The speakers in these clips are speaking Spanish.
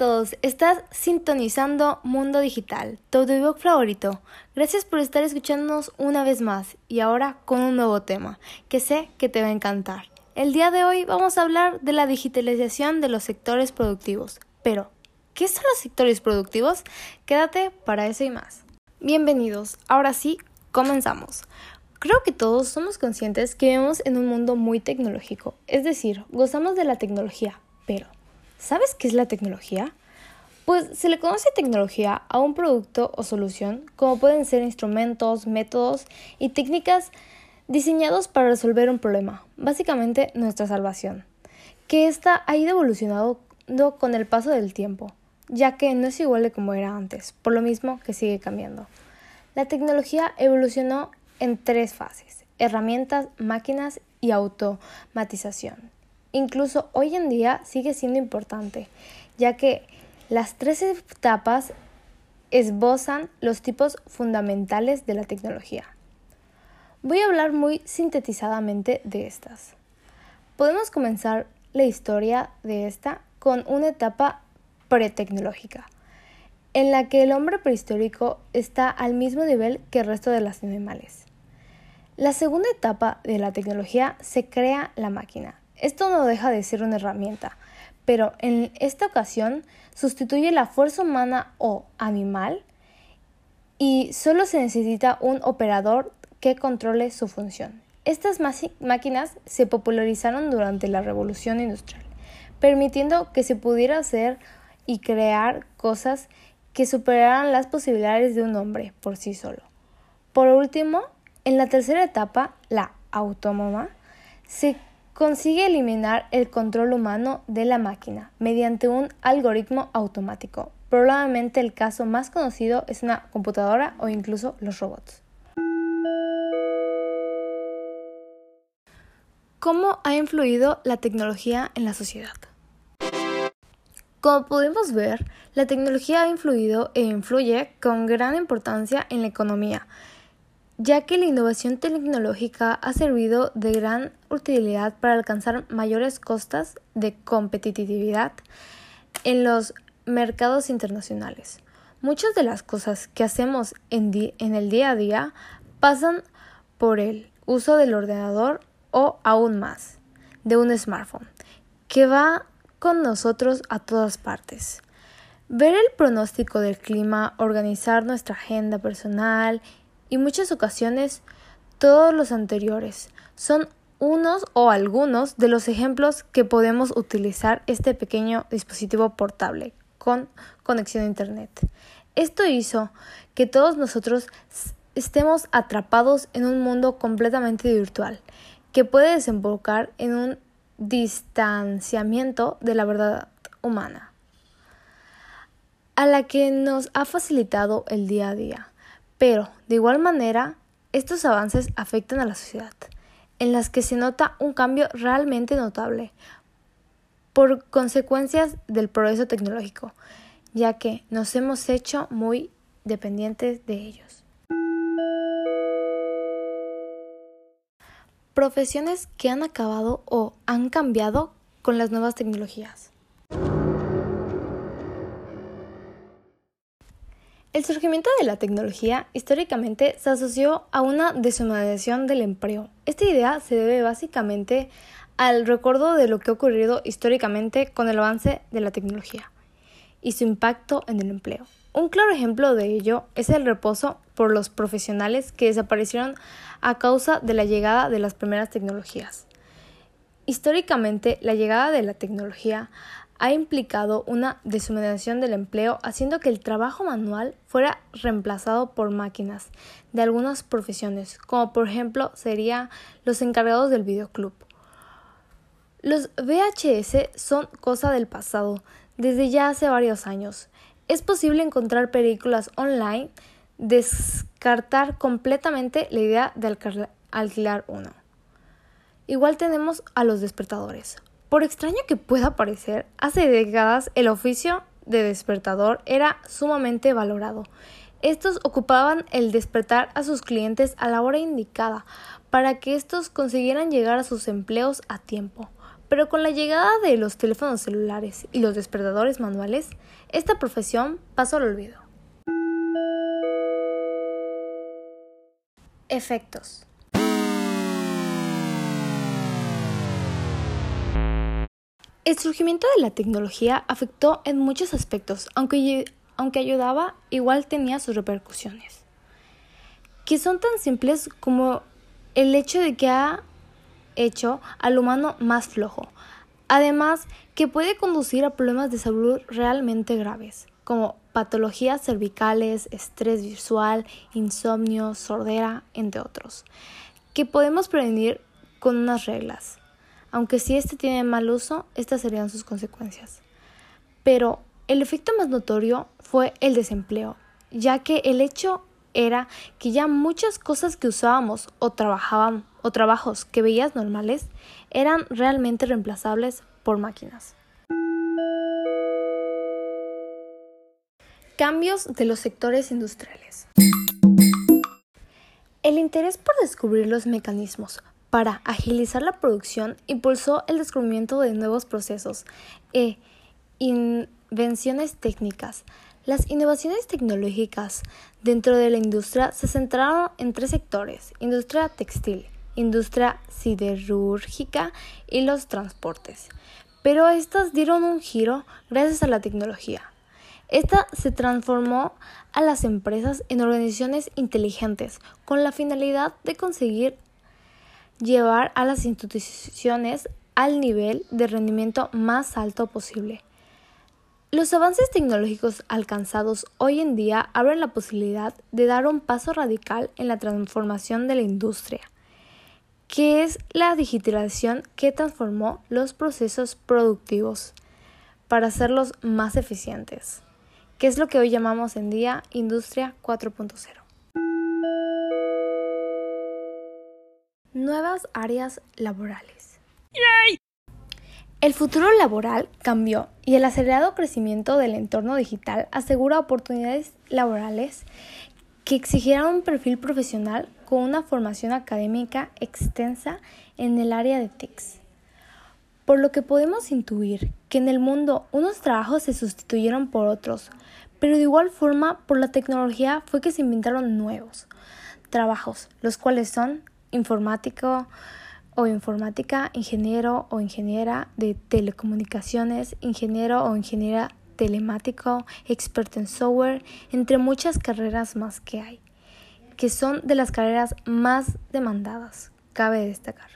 Todos, estás sintonizando Mundo Digital, tu audiobook favorito. Gracias por estar escuchándonos una vez más y ahora con un nuevo tema que sé que te va a encantar. El día de hoy vamos a hablar de la digitalización de los sectores productivos. Pero, ¿qué son los sectores productivos? Quédate para eso y más. Bienvenidos, ahora sí, comenzamos. Creo que todos somos conscientes que vivimos en un mundo muy tecnológico, es decir, gozamos de la tecnología, pero ¿sabes qué es la tecnología? Pues se le conoce tecnología a un producto o solución como pueden ser instrumentos, métodos y técnicas diseñados para resolver un problema, básicamente nuestra salvación, que ésta ha ido evolucionando con el paso del tiempo, ya que no es igual de como era antes, por lo mismo que sigue cambiando. La tecnología evolucionó en tres fases, herramientas, máquinas y automatización. Incluso hoy en día sigue siendo importante, ya que las tres etapas esbozan los tipos fundamentales de la tecnología. Voy a hablar muy sintetizadamente de estas. Podemos comenzar la historia de esta con una etapa pretecnológica, en la que el hombre prehistórico está al mismo nivel que el resto de los animales. La segunda etapa de la tecnología se crea la máquina. Esto no deja de ser una herramienta, pero en esta ocasión sustituye la fuerza humana o animal y solo se necesita un operador que controle su función. Estas máquinas se popularizaron durante la revolución industrial, permitiendo que se pudiera hacer y crear cosas que superaran las posibilidades de un hombre por sí solo. Por último, en la tercera etapa, la autónoma, se consigue eliminar el control humano de la máquina mediante un algoritmo automático. Probablemente el caso más conocido es una computadora o incluso los robots. ¿Cómo ha influido la tecnología en la sociedad? Como podemos ver, la tecnología ha influido e influye con gran importancia en la economía, ya que la innovación tecnológica ha servido de gran utilidad para alcanzar mayores costas de competitividad en los mercados internacionales. Muchas de las cosas que hacemos en, el día a día pasan por el uso del ordenador o aún más de un smartphone que va con nosotros a todas partes. Ver el pronóstico del clima, organizar nuestra agenda personal y muchas ocasiones todos los anteriores. Son unos o algunos de los ejemplos que podemos utilizar este pequeño dispositivo portable con conexión a Internet. Esto hizo que todos nosotros estemos atrapados en un mundo completamente virtual, que puede desembocar en un distanciamiento de la verdad humana, a la que nos ha facilitado el día a día. Pero, de igual manera, estos avances afectan a la sociedad, en las que se nota un cambio realmente notable por consecuencias del progreso tecnológico, ya que nos hemos hecho muy dependientes de ellos. Profesiones que han acabado o han cambiado con las nuevas tecnologías. El surgimiento de la tecnología históricamente se asoció a una deshumanización del empleo. Esta idea se debe básicamente al recuerdo de lo que ha ocurrido históricamente con el avance de la tecnología y su impacto en el empleo. Un claro ejemplo de ello es el reposo por los profesionales que desaparecieron a causa de la llegada de las primeras tecnologías. Históricamente, la llegada de la tecnología ha implicado una deshumanización del empleo, haciendo que el trabajo manual fuera reemplazado por máquinas de algunas profesiones, como por ejemplo serían los encargados del videoclub. Los VHS son cosa del pasado, desde ya hace varios años. Es posible encontrar películas online, descartar completamente la idea de alquilar uno. Igual tenemos a los despertadores. Por extraño que pueda parecer, hace décadas el oficio de despertador era sumamente valorado. Estos ocupaban el despertar a sus clientes a la hora indicada para que estos consiguieran llegar a sus empleos a tiempo. Pero con la llegada de los teléfonos celulares y los despertadores manuales, esta profesión pasó al olvido. Efectos. El surgimiento de la tecnología afectó en muchos aspectos, aunque, aunque ayudaba, igual tenía sus repercusiones, que son tan simples como el hecho de que ha hecho al humano más flojo, además que puede conducir a problemas de salud realmente graves, como patologías cervicales, estrés visual, insomnio, sordera, entre otros, que podemos prevenir con unas reglas aunque si este tiene mal uso, estas serían sus consecuencias. Pero el efecto más notorio fue el desempleo, ya que el hecho era que ya muchas cosas que usábamos o trabajaban o trabajos que veías normales eran realmente reemplazables por máquinas. Cambios de los sectores industriales. El interés por descubrir los mecanismos para agilizar la producción, impulsó el descubrimiento de nuevos procesos e invenciones técnicas. Las innovaciones tecnológicas dentro de la industria se centraron en tres sectores, industria textil, industria siderúrgica y los transportes. Pero estas dieron un giro gracias a la tecnología. Esta se transformó a las empresas en organizaciones inteligentes con la finalidad de conseguir llevar a las instituciones al nivel de rendimiento más alto posible. Los avances tecnológicos alcanzados hoy en día abren la posibilidad de dar un paso radical en la transformación de la industria, que es la digitalización que transformó los procesos productivos para hacerlos más eficientes, que es lo que hoy llamamos en día Industria 4.0. Nuevas áreas laborales. El futuro laboral cambió y el acelerado crecimiento del entorno digital asegura oportunidades laborales que exigirán un perfil profesional con una formación académica extensa en el área de TICS. Por lo que podemos intuir que en el mundo unos trabajos se sustituyeron por otros, pero de igual forma por la tecnología fue que se inventaron nuevos trabajos, los cuales son informático o informática, ingeniero o ingeniera de telecomunicaciones, ingeniero o ingeniera telemático, experto en software, entre muchas carreras más que hay, que son de las carreras más demandadas, cabe destacar.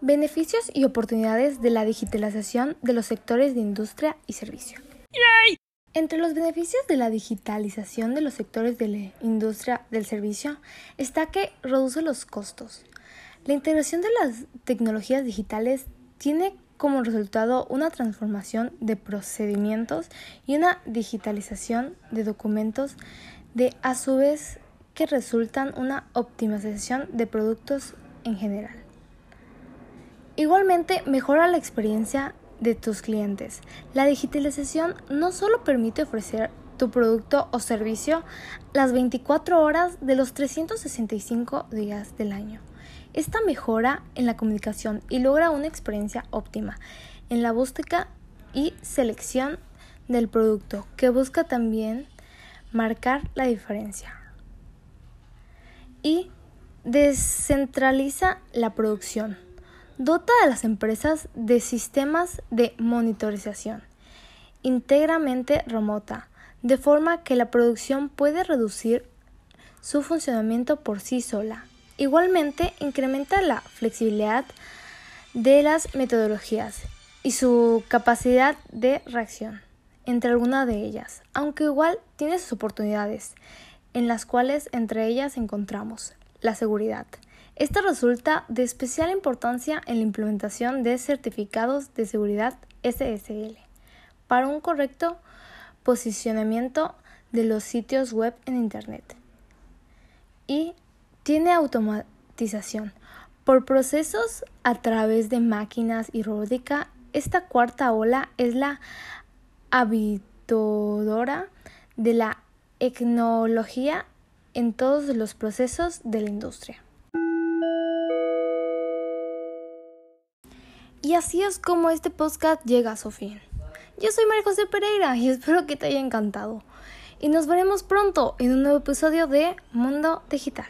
Beneficios y oportunidades de la digitalización de los sectores de industria y servicio. Entre los beneficios de la digitalización de los sectores de la industria del servicio está que reduce los costos. La integración de las tecnologías digitales tiene como resultado una transformación de procedimientos y una digitalización de documentos de a su vez que resultan una optimización de productos en general. Igualmente mejora la experiencia de tus clientes. La digitalización no solo permite ofrecer tu producto o servicio las 24 horas de los 365 días del año. Esta mejora en la comunicación y logra una experiencia óptima en la búsqueda y selección del producto, que busca también marcar la diferencia. Y descentraliza la producción dota a las empresas de sistemas de monitorización íntegramente remota, de forma que la producción puede reducir su funcionamiento por sí sola. Igualmente, incrementa la flexibilidad de las metodologías y su capacidad de reacción entre algunas de ellas, aunque igual tiene sus oportunidades, en las cuales entre ellas encontramos la seguridad, esta resulta de especial importancia en la implementación de certificados de seguridad SSL para un correcto posicionamiento de los sitios web en Internet. Y tiene automatización. Por procesos a través de máquinas y robótica, esta cuarta ola es la habitadora de la tecnología en todos los procesos de la industria. Y así es como este podcast llega a su fin. Yo soy María José Pereira y espero que te haya encantado. Y nos veremos pronto en un nuevo episodio de Mundo Digital.